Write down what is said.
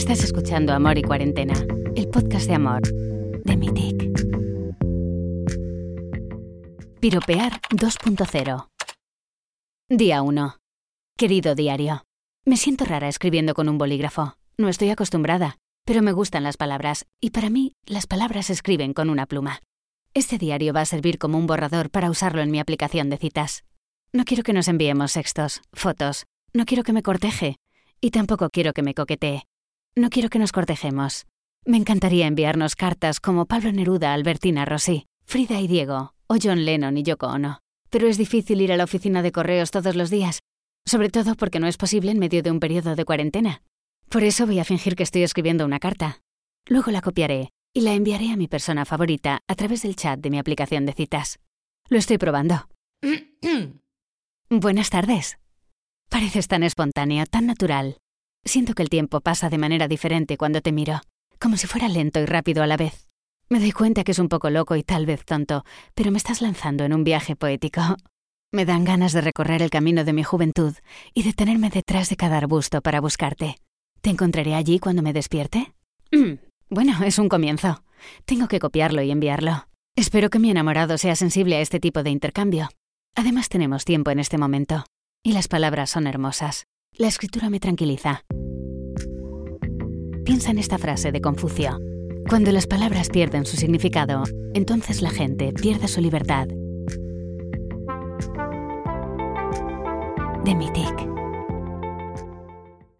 Estás escuchando Amor y Cuarentena, el podcast de amor de Mitic. Piropear 2.0. Día 1. Querido diario. Me siento rara escribiendo con un bolígrafo. No estoy acostumbrada, pero me gustan las palabras, y para mí las palabras se escriben con una pluma. Este diario va a servir como un borrador para usarlo en mi aplicación de citas. No quiero que nos enviemos sextos, fotos, no quiero que me corteje, y tampoco quiero que me coquetee. No quiero que nos cortejemos. Me encantaría enviarnos cartas como Pablo Neruda, Albertina Rossi, Frida y Diego, o John Lennon y Yoko Ono. Pero es difícil ir a la oficina de correos todos los días, sobre todo porque no es posible en medio de un periodo de cuarentena. Por eso voy a fingir que estoy escribiendo una carta. Luego la copiaré y la enviaré a mi persona favorita a través del chat de mi aplicación de citas. Lo estoy probando. Buenas tardes. Pareces tan espontáneo, tan natural. Siento que el tiempo pasa de manera diferente cuando te miro, como si fuera lento y rápido a la vez. Me doy cuenta que es un poco loco y tal vez tonto, pero me estás lanzando en un viaje poético. Me dan ganas de recorrer el camino de mi juventud y detenerme detrás de cada arbusto para buscarte. ¿Te encontraré allí cuando me despierte? bueno, es un comienzo. Tengo que copiarlo y enviarlo. Espero que mi enamorado sea sensible a este tipo de intercambio. Además tenemos tiempo en este momento. Y las palabras son hermosas. La escritura me tranquiliza. Piensa en esta frase de Confucio. Cuando las palabras pierden su significado, entonces la gente pierde su libertad. De Mitic.